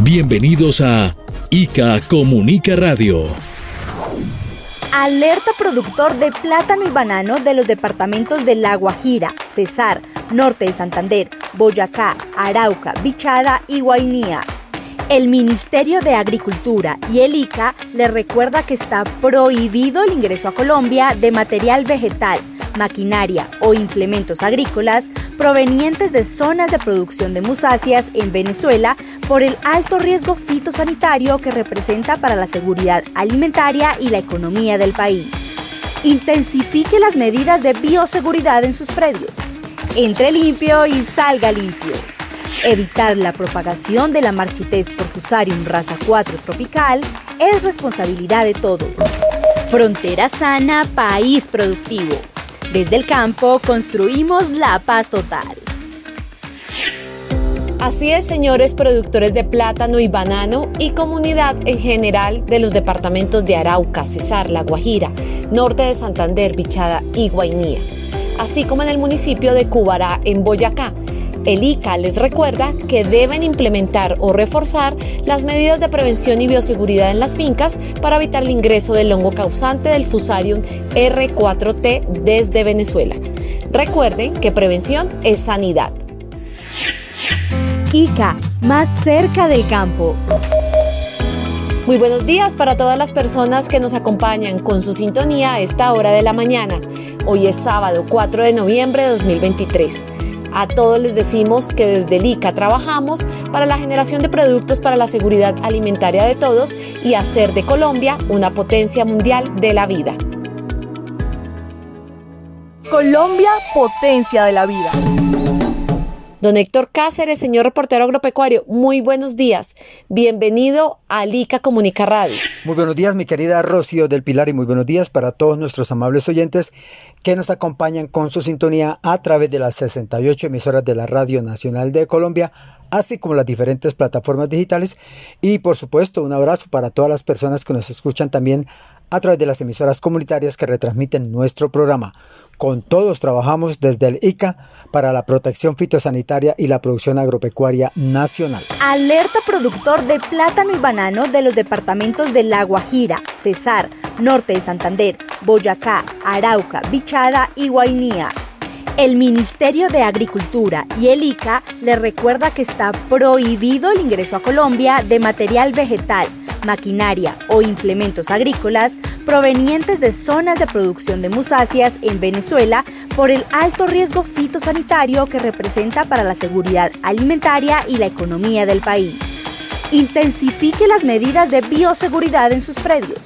Bienvenidos a ICA Comunica Radio. Alerta productor de plátano y banano de los departamentos de La Guajira, Cesar, Norte de Santander, Boyacá, Arauca, Bichada y Guainía. El Ministerio de Agricultura y el ICA le recuerda que está prohibido el ingreso a Colombia de material vegetal, maquinaria o implementos agrícolas provenientes de zonas de producción de musáceas en Venezuela por el alto riesgo fitosanitario que representa para la seguridad alimentaria y la economía del país. Intensifique las medidas de bioseguridad en sus predios. Entre limpio y salga limpio. Evitar la propagación de la marchitez por Fusarium raza 4 tropical es responsabilidad de todos. Frontera sana, país productivo. Desde el campo construimos la paz total. Así es, señores productores de plátano y banano y comunidad en general de los departamentos de Arauca, Cesar, La Guajira, norte de Santander, Bichada y Guainía, así como en el municipio de Cubará, en Boyacá. El ICA les recuerda que deben implementar o reforzar las medidas de prevención y bioseguridad en las fincas para evitar el ingreso del hongo causante del Fusarium R4T desde Venezuela. Recuerden que prevención es sanidad. ICA, más cerca del campo. Muy buenos días para todas las personas que nos acompañan con su sintonía a esta hora de la mañana. Hoy es sábado 4 de noviembre de 2023. A todos les decimos que desde el ICA trabajamos para la generación de productos para la seguridad alimentaria de todos y hacer de Colombia una potencia mundial de la vida. Colombia, potencia de la vida. Don Héctor Cáceres, señor reportero agropecuario, muy buenos días. Bienvenido a Lica Comunica Radio. Muy buenos días, mi querida Rocío del Pilar, y muy buenos días para todos nuestros amables oyentes que nos acompañan con su sintonía a través de las 68 emisoras de la Radio Nacional de Colombia, así como las diferentes plataformas digitales. Y por supuesto, un abrazo para todas las personas que nos escuchan también a través de las emisoras comunitarias que retransmiten nuestro programa. Con todos trabajamos desde el ICA para la protección fitosanitaria y la producción agropecuaria nacional. Alerta productor de plátano y banano de los departamentos de La Guajira, Cesar, Norte de Santander, Boyacá, Arauca, Bichada y Guainía. El Ministerio de Agricultura y el ICA le recuerda que está prohibido el ingreso a Colombia de material vegetal maquinaria o implementos agrícolas provenientes de zonas de producción de musáceas en Venezuela por el alto riesgo fitosanitario que representa para la seguridad alimentaria y la economía del país. Intensifique las medidas de bioseguridad en sus predios.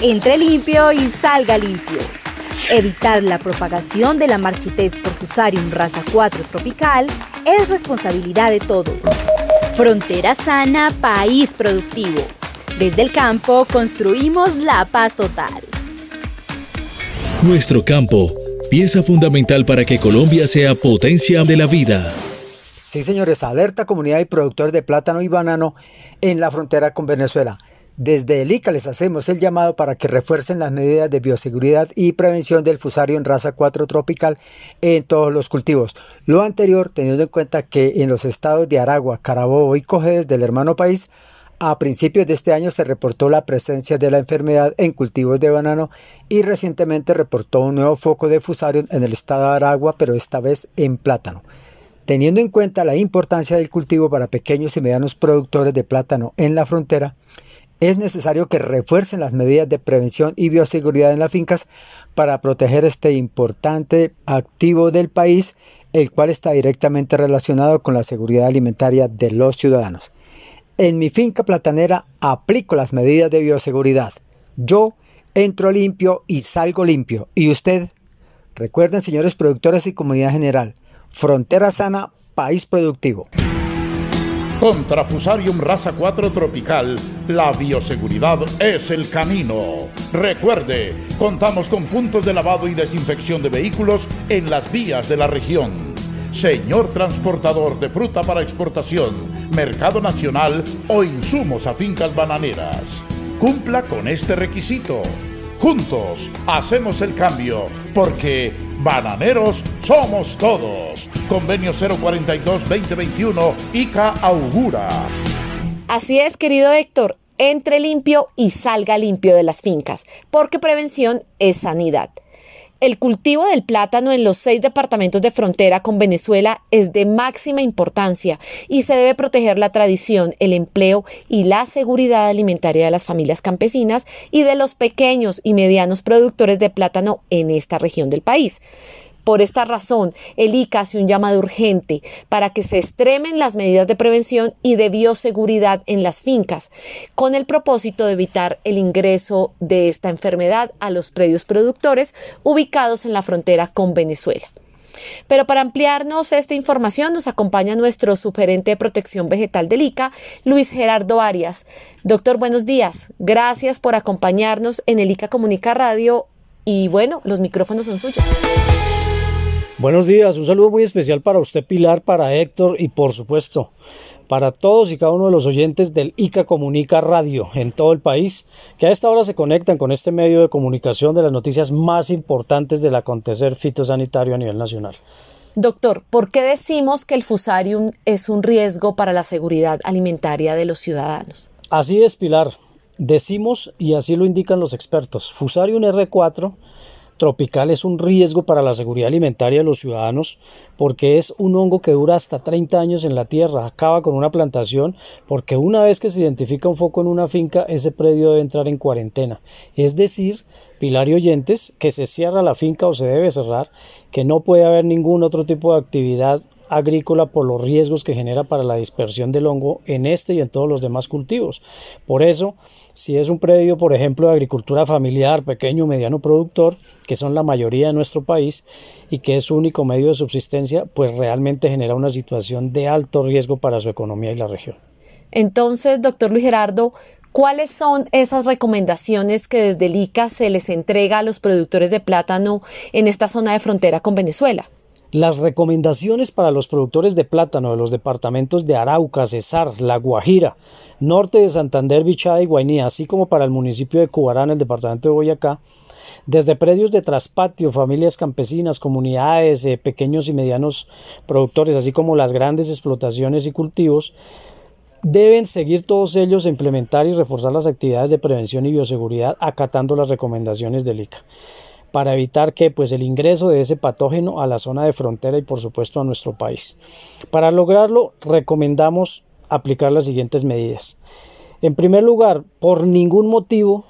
Entre limpio y salga limpio. Evitar la propagación de la marchitez por Fusarium raza 4 tropical es responsabilidad de todos. Frontera sana, país productivo. Desde el campo construimos la paz total. Nuestro campo, pieza fundamental para que Colombia sea potencia de la vida. Sí, señores, alerta comunidad y productores de plátano y banano en la frontera con Venezuela. Desde el ICA les hacemos el llamado para que refuercen las medidas de bioseguridad y prevención del fusario en raza 4 tropical en todos los cultivos. Lo anterior teniendo en cuenta que en los estados de Aragua, Carabobo y Cojedes del hermano país a principios de este año se reportó la presencia de la enfermedad en cultivos de banano y recientemente reportó un nuevo foco de fusarium en el estado de Aragua, pero esta vez en plátano. Teniendo en cuenta la importancia del cultivo para pequeños y medianos productores de plátano en la frontera, es necesario que refuercen las medidas de prevención y bioseguridad en las fincas para proteger este importante activo del país, el cual está directamente relacionado con la seguridad alimentaria de los ciudadanos. En mi finca platanera aplico las medidas de bioseguridad. Yo entro limpio y salgo limpio. ¿Y usted? Recuerden, señores productores y comunidad general, frontera sana, país productivo. Contra Fusarium raza 4 tropical, la bioseguridad es el camino. Recuerde, contamos con puntos de lavado y desinfección de vehículos en las vías de la región. Señor transportador de fruta para exportación, mercado nacional o insumos a fincas bananeras. Cumpla con este requisito. Juntos hacemos el cambio, porque bananeros somos todos. Convenio 042-2021, ICA augura. Así es, querido Héctor, entre limpio y salga limpio de las fincas, porque prevención es sanidad. El cultivo del plátano en los seis departamentos de frontera con Venezuela es de máxima importancia y se debe proteger la tradición, el empleo y la seguridad alimentaria de las familias campesinas y de los pequeños y medianos productores de plátano en esta región del país. Por esta razón, el ICA hace un llamado urgente para que se extremen las medidas de prevención y de bioseguridad en las fincas, con el propósito de evitar el ingreso de esta enfermedad a los predios productores ubicados en la frontera con Venezuela. Pero para ampliarnos esta información nos acompaña nuestro sugerente de protección vegetal del ICA, Luis Gerardo Arias. Doctor, buenos días. Gracias por acompañarnos en el ICA Comunica Radio y bueno, los micrófonos son suyos. Buenos días, un saludo muy especial para usted Pilar, para Héctor y por supuesto para todos y cada uno de los oyentes del ICA Comunica Radio en todo el país, que a esta hora se conectan con este medio de comunicación de las noticias más importantes del acontecer fitosanitario a nivel nacional. Doctor, ¿por qué decimos que el fusarium es un riesgo para la seguridad alimentaria de los ciudadanos? Así es, Pilar. Decimos, y así lo indican los expertos, Fusarium R4 tropical es un riesgo para la seguridad alimentaria de los ciudadanos porque es un hongo que dura hasta 30 años en la tierra, acaba con una plantación porque una vez que se identifica un foco en una finca, ese predio debe entrar en cuarentena. Es decir, Pilar y oyentes, que se cierra la finca o se debe cerrar, que no puede haber ningún otro tipo de actividad agrícola por los riesgos que genera para la dispersión del hongo en este y en todos los demás cultivos. Por eso, si es un predio, por ejemplo, de agricultura familiar, pequeño o mediano productor, que son la mayoría de nuestro país y que es su único medio de subsistencia, pues realmente genera una situación de alto riesgo para su economía y la región. Entonces, doctor Luis Gerardo, ¿cuáles son esas recomendaciones que desde el ICA se les entrega a los productores de plátano en esta zona de frontera con Venezuela? Las recomendaciones para los productores de plátano de los departamentos de Arauca, Cesar, La Guajira, norte de Santander, Bichada y Guainía, así como para el municipio de Cubará en el departamento de Boyacá, desde predios de traspatio, familias campesinas, comunidades, eh, pequeños y medianos productores, así como las grandes explotaciones y cultivos, deben seguir todos ellos e implementar y reforzar las actividades de prevención y bioseguridad acatando las recomendaciones del ICA para evitar que pues el ingreso de ese patógeno a la zona de frontera y por supuesto a nuestro país. Para lograrlo recomendamos aplicar las siguientes medidas. En primer lugar, por ningún motivo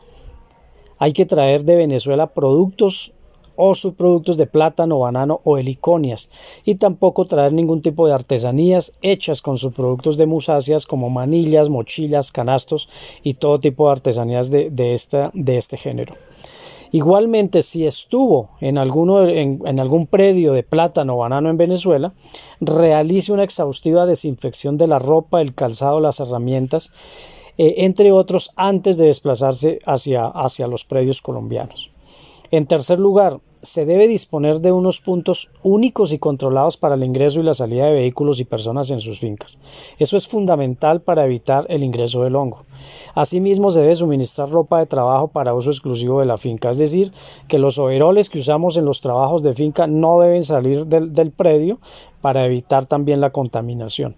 hay que traer de Venezuela productos o subproductos de plátano, banano o heliconias y tampoco traer ningún tipo de artesanías hechas con subproductos de musáceas como manillas, mochilas, canastos y todo tipo de artesanías de, este género. Igualmente, si estuvo en, en, algún predio de plátano o banano en Venezuela, realice una exhaustiva desinfección de la ropa, el calzado, las herramientas, eh, entre otros, antes de desplazarse hacia, hacia los predios colombianos. En tercer lugar, se debe disponer de unos puntos únicos y controlados para el ingreso y la salida de vehículos y personas en sus fincas. Eso es fundamental para evitar el ingreso del hongo. Asimismo, se debe suministrar ropa de trabajo para uso exclusivo de la finca, es decir, que los overoles que usamos en los trabajos de finca no deben salir del, del predio para evitar también la contaminación.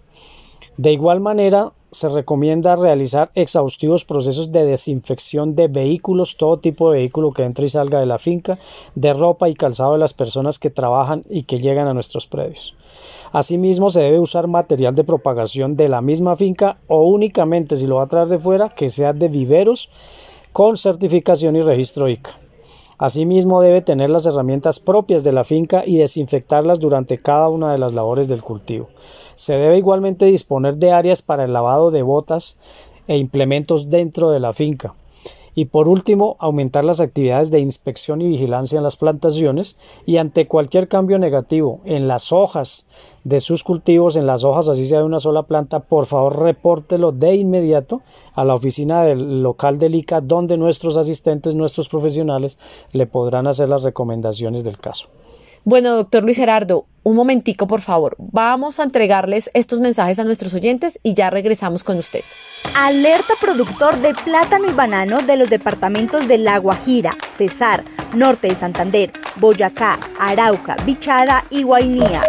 De igual manera, se recomienda realizar exhaustivos procesos de desinfección de vehículos, todo tipo de vehículo que entre y salga de la finca, de ropa y calzado de las personas que trabajan y que llegan a nuestros predios. Asimismo, se debe usar material de propagación de la misma finca o únicamente si lo va a traer de fuera, que sea de viveros con certificación y registro ICA. Asimismo, debe tener las herramientas propias de la finca y desinfectarlas durante cada una de las labores del cultivo. Se debe igualmente disponer de áreas para el lavado de botas e implementos dentro de la finca. Y por último, aumentar las actividades de inspección y vigilancia en las plantaciones y ante cualquier cambio negativo en las hojas de sus cultivos, en las hojas así sea de una sola planta, por favor repórtelo de inmediato a la oficina del local del ICA donde nuestros asistentes, nuestros profesionales le podrán hacer las recomendaciones del caso. Bueno, doctor Luis Gerardo, un momentico, por favor. Vamos a entregarles estos mensajes a nuestros oyentes y ya regresamos con usted. Alerta productor de plátano y banano de los departamentos de La Guajira, Cesar, Norte de Santander, Boyacá, Arauca, Bichada y Guainía.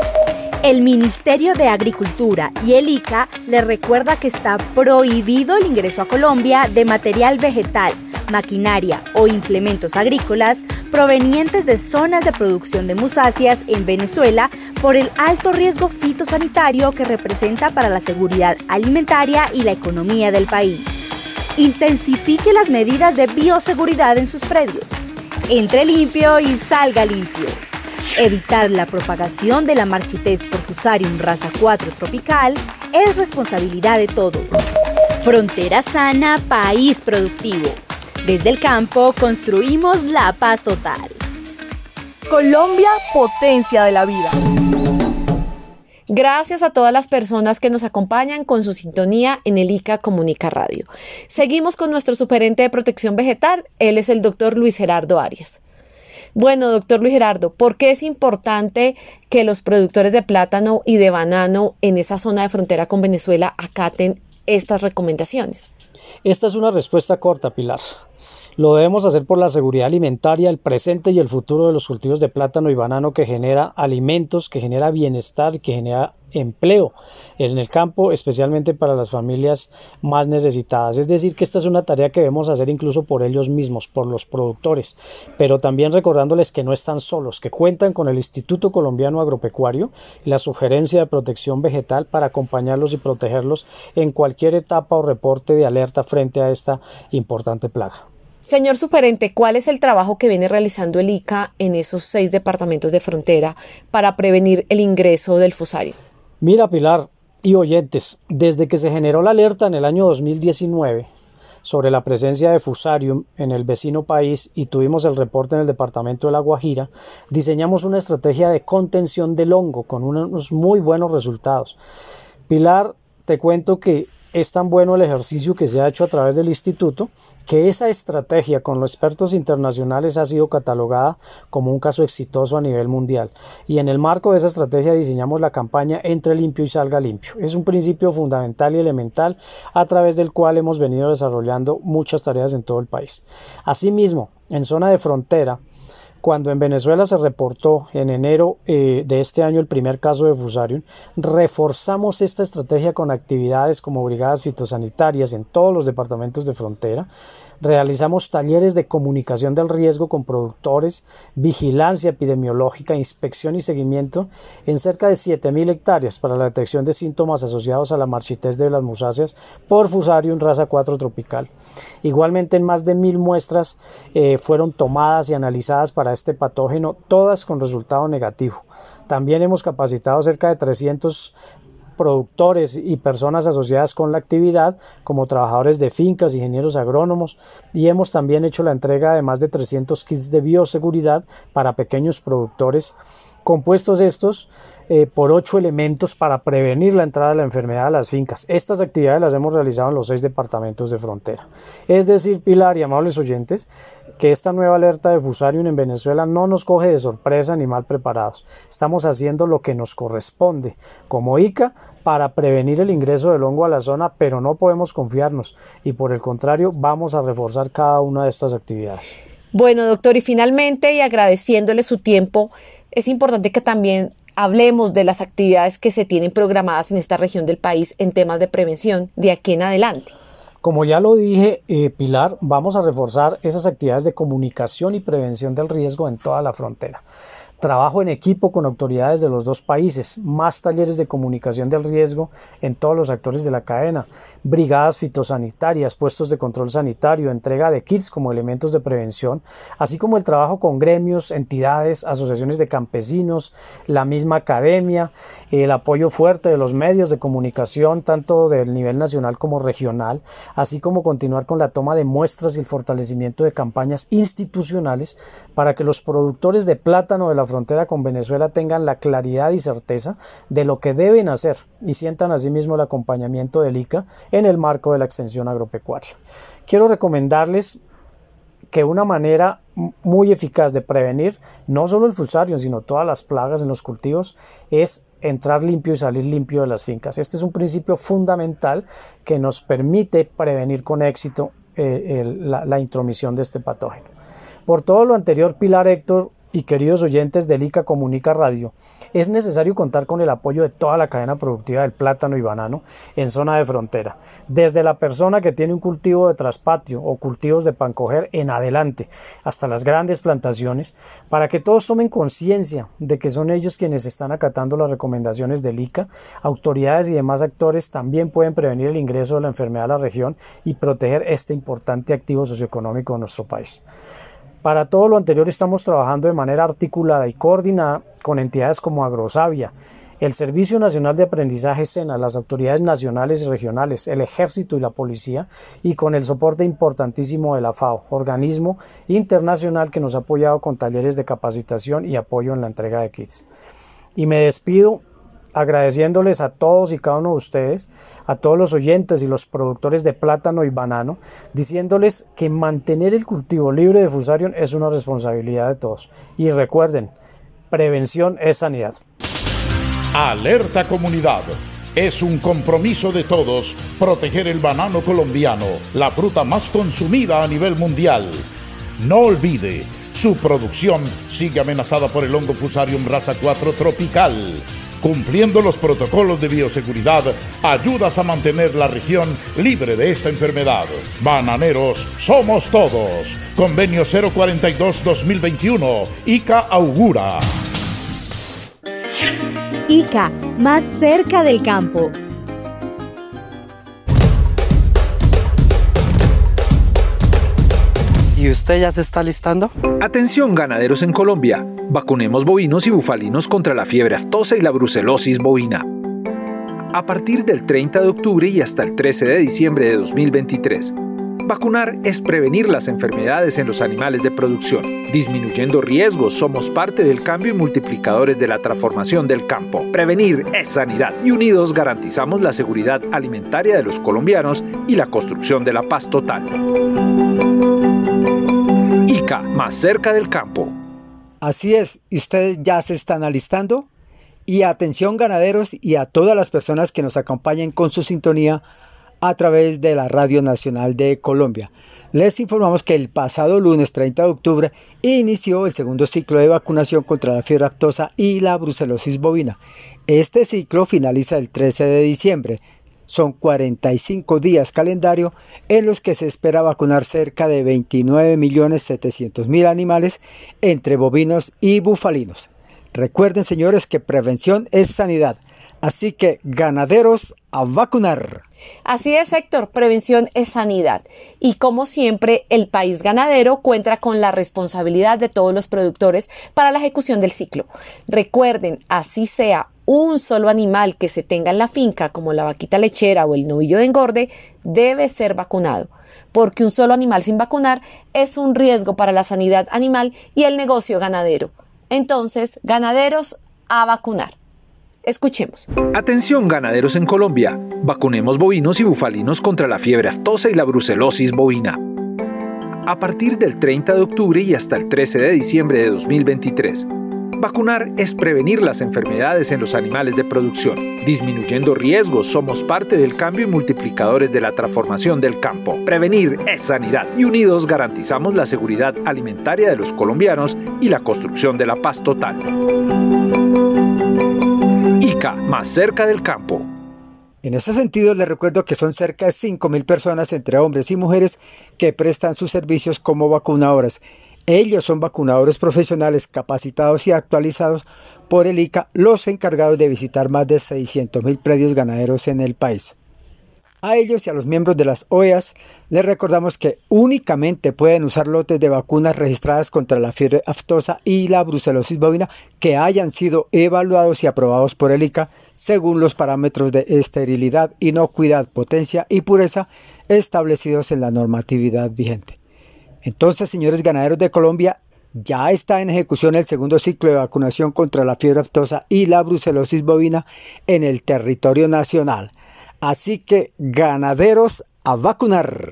El Ministerio de Agricultura y el ICA le recuerda que está prohibido el ingreso a Colombia de material vegetal, maquinaria o implementos agrícolas provenientes de zonas de producción de musáceas en Venezuela por el alto riesgo fitosanitario que representa para la seguridad alimentaria y la economía del país. Intensifique las medidas de bioseguridad en sus predios. Entre limpio y salga limpio. Evitar la propagación de la marchitez por Fusarium raza 4 tropical es responsabilidad de todos. Frontera sana, país productivo. Desde el campo construimos la paz total. Colombia, potencia de la vida. Gracias a todas las personas que nos acompañan con su sintonía en el ICA Comunica Radio. Seguimos con nuestro superente de protección vegetal. Él es el doctor Luis Gerardo Arias. Bueno, doctor Luis Gerardo, ¿por qué es importante que los productores de plátano y de banano en esa zona de frontera con Venezuela acaten estas recomendaciones? Esta es una respuesta corta, Pilar. Lo debemos hacer por la seguridad alimentaria, el presente y el futuro de los cultivos de plátano y banano que genera alimentos, que genera bienestar, que genera empleo en el campo, especialmente para las familias más necesitadas. Es decir, que esta es una tarea que debemos hacer incluso por ellos mismos, por los productores, pero también recordándoles que no están solos, que cuentan con el Instituto Colombiano Agropecuario y la sugerencia de protección vegetal para acompañarlos y protegerlos en cualquier etapa o reporte de alerta frente a esta importante plaga. Señor superente, ¿cuál es el trabajo que viene realizando el ICA en esos seis departamentos de frontera para prevenir el ingreso del fusario? Mira, Pilar y oyentes, desde que se generó la alerta en el año 2019 sobre la presencia de fusarium en el vecino país y tuvimos el reporte en el departamento de La Guajira, diseñamos una estrategia de contención del hongo con unos muy buenos resultados. Pilar, te cuento que es tan bueno el ejercicio que se ha hecho a través del instituto que esa estrategia con los expertos internacionales ha sido catalogada como un caso exitoso a nivel mundial. Y en el marco de esa estrategia diseñamos la campaña Entre limpio y salga limpio. Es un principio fundamental y elemental a través del cual hemos venido desarrollando muchas tareas en todo el país. Asimismo, en zona de frontera, cuando en Venezuela se reportó en enero eh, de este año el primer caso de Fusarium, reforzamos esta estrategia con actividades como brigadas fitosanitarias en todos los departamentos de frontera, Realizamos talleres de comunicación del riesgo con productores, vigilancia epidemiológica, inspección y seguimiento en cerca de 7.000 hectáreas para la detección de síntomas asociados a la marchitez de las musáceas por Fusarium raza 4 tropical. Igualmente en más de mil muestras eh, fueron tomadas y analizadas para este patógeno, todas con resultado negativo. También hemos capacitado cerca de 300 productores y personas asociadas con la actividad, como trabajadores de fincas, ingenieros agrónomos, y hemos también hecho la entrega de más de 300 kits de bioseguridad para pequeños productores, compuestos estos eh, por ocho elementos para prevenir la entrada de la enfermedad a las fincas. Estas actividades las hemos realizado en los seis departamentos de frontera. Es decir, Pilar y amables oyentes, que esta nueva alerta de Fusarium en Venezuela no nos coge de sorpresa ni mal preparados. Estamos haciendo lo que nos corresponde como ICA para prevenir el ingreso del hongo a la zona, pero no podemos confiarnos y por el contrario vamos a reforzar cada una de estas actividades. Bueno, doctor, y finalmente, y agradeciéndole su tiempo, es importante que también hablemos de las actividades que se tienen programadas en esta región del país en temas de prevención de aquí en adelante. Como ya lo dije, eh, Pilar, vamos a reforzar esas actividades de comunicación y prevención del riesgo en toda la frontera. Trabajo en equipo con autoridades de los dos países, más talleres de comunicación del riesgo en todos los actores de la cadena, brigadas fitosanitarias, puestos de control sanitario, entrega de kits como elementos de prevención, así como el trabajo con gremios, entidades, asociaciones de campesinos, la misma academia, el apoyo fuerte de los medios de comunicación, tanto del nivel nacional como regional, así como continuar con la toma de muestras y el fortalecimiento de campañas institucionales para que los productores de plátano de la frontera con Venezuela tengan la claridad y certeza de lo que deben hacer y sientan asimismo el acompañamiento del ICA en el marco de la extensión agropecuaria. Quiero recomendarles que una manera muy eficaz de prevenir no solo el fusarium, sino todas las plagas en los cultivos es entrar limpio y salir limpio de las fincas. Este es un principio fundamental que nos permite prevenir con éxito eh, la, la intromisión de este patógeno. Por todo lo anterior, Pilar Héctor y queridos oyentes del ICA Comunica Radio, es necesario contar con el apoyo de toda la cadena productiva del plátano y banano en zona de frontera, desde la persona que tiene un cultivo de traspatio o cultivos de pancoger en adelante, hasta las grandes plantaciones, para que todos tomen conciencia de que son ellos quienes están acatando las recomendaciones del ICA, autoridades y demás actores también pueden prevenir el ingreso de la enfermedad a la región y proteger este importante activo socioeconómico de nuestro país. Para todo lo anterior estamos trabajando de manera articulada y coordinada con entidades como Agrosavia, el Servicio Nacional de Aprendizaje SENA, las autoridades nacionales y regionales, el Ejército y la Policía, y con el soporte importantísimo de la FAO, organismo internacional que nos ha apoyado con talleres de capacitación y apoyo en la entrega de kits. Y me despido agradeciéndoles a todos y cada uno de ustedes, a todos los oyentes y los productores de plátano y banano, diciéndoles que mantener el cultivo libre de fusarium es una responsabilidad de todos. Y recuerden, prevención es sanidad. Alerta comunidad. Es un compromiso de todos proteger el banano colombiano, la fruta más consumida a nivel mundial. No olvide, su producción sigue amenazada por el hongo Fusarium raza 4 tropical Cumpliendo los protocolos de bioseguridad, ayudas a mantener la región libre de esta enfermedad. Bananeros, somos todos. Convenio 042-2021. ICA augura. ICA, más cerca del campo. ¿Y usted ya se está listando? Atención ganaderos en Colombia. Vacunemos bovinos y bufalinos contra la fiebre aftosa y la brucelosis bovina. A partir del 30 de octubre y hasta el 13 de diciembre de 2023, Vacunar es prevenir las enfermedades en los animales de producción. Disminuyendo riesgos, somos parte del cambio y multiplicadores de la transformación del campo. Prevenir es sanidad y unidos garantizamos la seguridad alimentaria de los colombianos y la construcción de la paz total. Más cerca del campo. Así es, ¿y ustedes ya se están alistando? Y atención ganaderos y a todas las personas que nos acompañen con su sintonía a través de la Radio Nacional de Colombia. Les informamos que el pasado lunes 30 de octubre inició el segundo ciclo de vacunación contra la fiebre aftosa y la brucelosis bovina. Este ciclo finaliza el 13 de diciembre. Son 45 días calendario en los que se espera vacunar cerca de 29.700.000 animales entre bovinos y bufalinos. Recuerden señores que prevención es sanidad. Así que ganaderos a vacunar. Así es, Héctor, prevención es sanidad. Y como siempre, el país ganadero cuenta con la responsabilidad de todos los productores para la ejecución del ciclo. Recuerden, así sea un solo animal que se tenga en la finca, como la vaquita lechera o el novillo de engorde, debe ser vacunado porque un solo animal sin vacunar es un riesgo para la sanidad animal y el negocio ganadero. Entonces, ganaderos a vacunar. Escuchemos. Atención ganaderos en Colombia. Vacunemos bovinos y bufalinos contra la fiebre aftosa y la brucelosis bovina. A partir del 30 de octubre y hasta el 13 de diciembre de 2023, Vacunar es prevenir las enfermedades en los animales de producción. Disminuyendo riesgos, somos parte del cambio y multiplicadores de la transformación del campo. Prevenir es sanidad y unidos garantizamos la seguridad alimentaria de los colombianos y la construcción de la paz total más cerca del campo. En ese sentido, les recuerdo que son cerca de 5.000 personas entre hombres y mujeres que prestan sus servicios como vacunadoras. Ellos son vacunadores profesionales capacitados y actualizados por el ICA, los encargados de visitar más de 600.000 predios ganaderos en el país. A ellos y a los miembros de las OEAS les recordamos que únicamente pueden usar lotes de vacunas registradas contra la fiebre aftosa y la brucelosis bovina que hayan sido evaluados y aprobados por el ICA según los parámetros de esterilidad, inocuidad, potencia y pureza establecidos en la normatividad vigente. Entonces, señores ganaderos de Colombia, ya está en ejecución el segundo ciclo de vacunación contra la fiebre aftosa y la brucelosis bovina en el territorio nacional. Así que ganaderos a vacunar.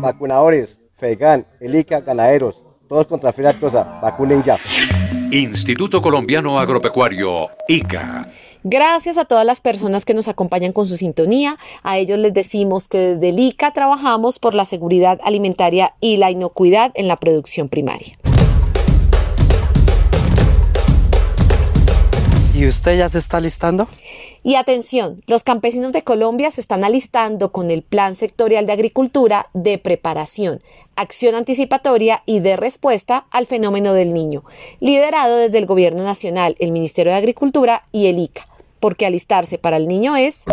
Vacunadores, FEGAN, ELICA, ganaderos, todos contra aftosa, vacunen ya. Instituto Colombiano Agropecuario, ICA. Gracias a todas las personas que nos acompañan con su sintonía. A ellos les decimos que desde el ICA trabajamos por la seguridad alimentaria y la inocuidad en la producción primaria. ¿Y usted ya se está listando? Y atención, los campesinos de Colombia se están alistando con el Plan Sectorial de Agricultura de preparación, acción anticipatoria y de respuesta al fenómeno del niño, liderado desde el Gobierno Nacional, el Ministerio de Agricultura y el ICA, porque alistarse para el niño es...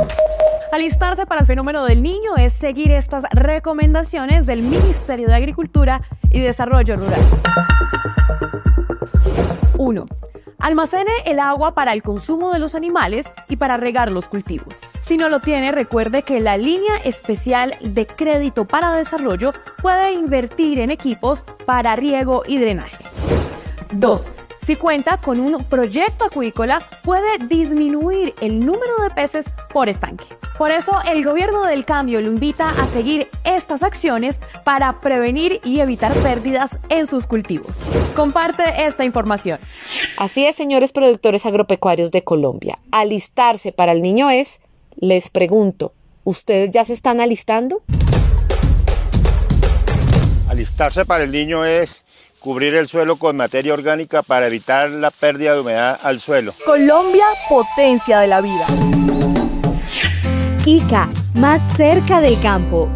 Alistarse para el fenómeno del niño es seguir estas recomendaciones del Ministerio de Agricultura y Desarrollo Rural. 1. Almacene el agua para el consumo de los animales y para regar los cultivos. Si no lo tiene, recuerde que la línea especial de crédito para desarrollo puede invertir en equipos para riego y drenaje. 2. Si cuenta con un proyecto acuícola, puede disminuir el número de peces por estanque. Por eso, el gobierno del cambio lo invita a seguir estas acciones para prevenir y evitar pérdidas en sus cultivos. Comparte esta información. Así es, señores productores agropecuarios de Colombia. Alistarse para el niño es, les pregunto, ¿ustedes ya se están alistando? Alistarse para el niño es cubrir el suelo con materia orgánica para evitar la pérdida de humedad al suelo. Colombia, potencia de la vida. ICA, más cerca del campo.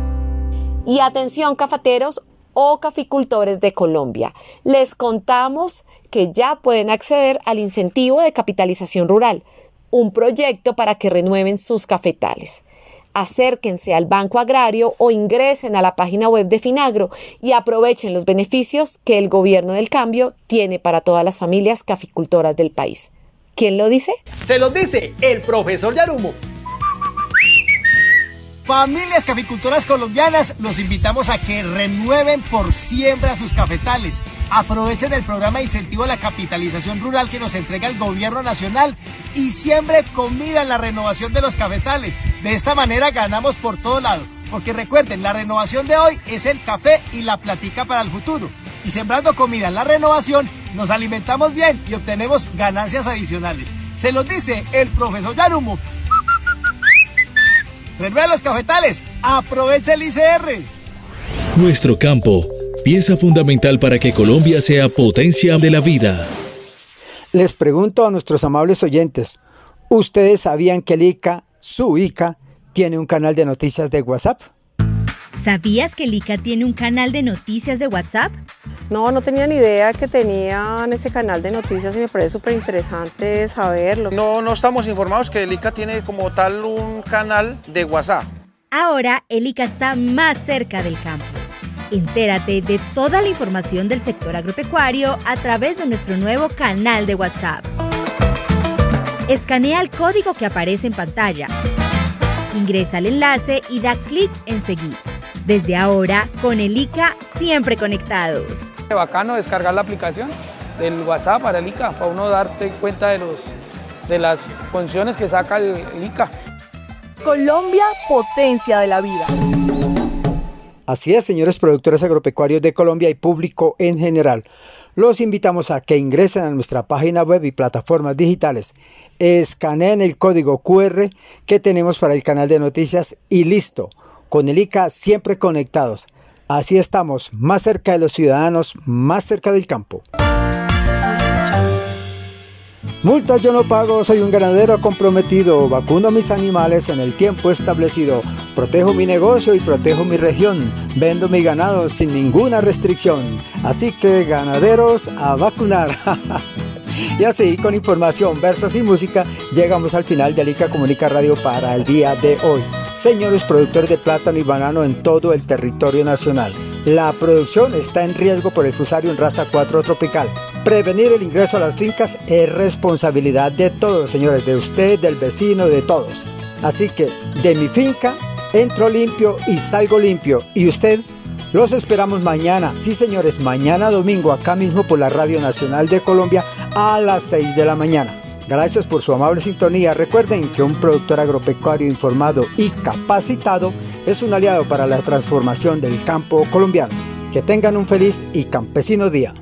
Y atención, cafeteros o caficultores de Colombia. Les contamos que ya pueden acceder al incentivo de capitalización rural, un proyecto para que renueven sus cafetales acérquense al Banco Agrario o ingresen a la página web de Finagro y aprovechen los beneficios que el gobierno del cambio tiene para todas las familias caficultoras del país. ¿Quién lo dice? Se lo dice el profesor Yarumo. Familias caficultoras colombianas, los invitamos a que renueven por siembra sus cafetales. Aprovechen el programa de incentivo a la capitalización rural que nos entrega el gobierno nacional y siembre comida en la renovación de los cafetales. De esta manera ganamos por todo lado. Porque recuerden, la renovación de hoy es el café y la platica para el futuro. Y sembrando comida en la renovación, nos alimentamos bien y obtenemos ganancias adicionales. Se los dice el profesor Yarumo, Renueva los cafetales. Aprovecha el ICR. Nuestro campo, pieza fundamental para que Colombia sea potencia de la vida. Les pregunto a nuestros amables oyentes, ¿ustedes sabían que el ICA, su ICA, tiene un canal de noticias de WhatsApp? ¿Sabías que el ICA tiene un canal de noticias de WhatsApp? No, no tenía ni idea que tenían ese canal de noticias y me parece súper interesante saberlo. No, no estamos informados que el ICA tiene como tal un canal de WhatsApp. Ahora el ICA está más cerca del campo. Entérate de toda la información del sector agropecuario a través de nuestro nuevo canal de WhatsApp. Escanea el código que aparece en pantalla. Ingresa al enlace y da clic en seguir. Desde ahora, con el ICA siempre conectados. Bacano descargar la aplicación del WhatsApp para el ICA, para uno darte cuenta de, los, de las funciones que saca el, ICA. Colombia, potencia de la vida. Así es, señores productores agropecuarios de Colombia y público en general. Los invitamos a que ingresen a nuestra página web y plataformas digitales, escaneen el código QR que tenemos para el canal de noticias y listo con el ICA siempre conectados. Así estamos, más cerca de los ciudadanos, más cerca del campo. Multas yo no pago, soy un ganadero comprometido, vacuno mis animales en el tiempo establecido, protejo mi negocio y protejo mi región, vendo mi ganado sin ninguna restricción. Así que ganaderos a vacunar. y así, con información, versos y música, llegamos al final de Alica Comunica Radio para el día de hoy. Señores productores de plátano y banano en todo el territorio nacional. La producción está en riesgo por el fusario en raza 4 tropical. Prevenir el ingreso a las fincas es responsabilidad de todos, señores, de usted, del vecino, de todos. Así que de mi finca entro limpio y salgo limpio. ¿Y usted? Los esperamos mañana, sí señores, mañana domingo acá mismo por la Radio Nacional de Colombia a las 6 de la mañana. Gracias por su amable sintonía. Recuerden que un productor agropecuario informado y capacitado es un aliado para la transformación del campo colombiano. Que tengan un feliz y campesino día.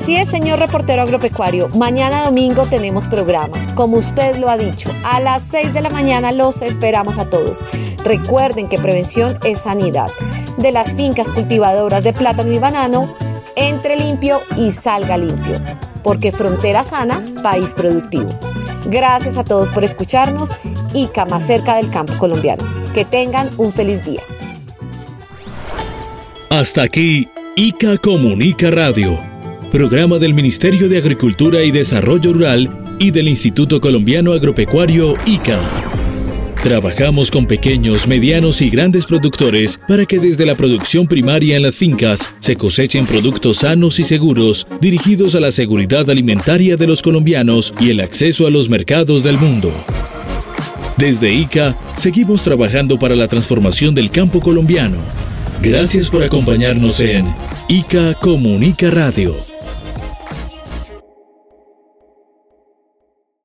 Así es, señor reportero agropecuario. Mañana domingo tenemos programa. Como usted lo ha dicho, a las 6 de la mañana los esperamos a todos. Recuerden que prevención es sanidad. De las fincas cultivadoras de plátano y banano, entre limpio y salga limpio. Porque frontera sana, país productivo. Gracias a todos por escucharnos y más cerca del campo colombiano. Que tengan un feliz día. Hasta aquí, ICA Comunica Radio, programa del Ministerio de Agricultura y Desarrollo Rural y del Instituto Colombiano Agropecuario ICA. Trabajamos con pequeños, medianos y grandes productores para que desde la producción primaria en las fincas se cosechen productos sanos y seguros dirigidos a la seguridad alimentaria de los colombianos y el acceso a los mercados del mundo. Desde ICA seguimos trabajando para la transformación del campo colombiano. Gracias por acompañarnos en ICA Comunica Radio.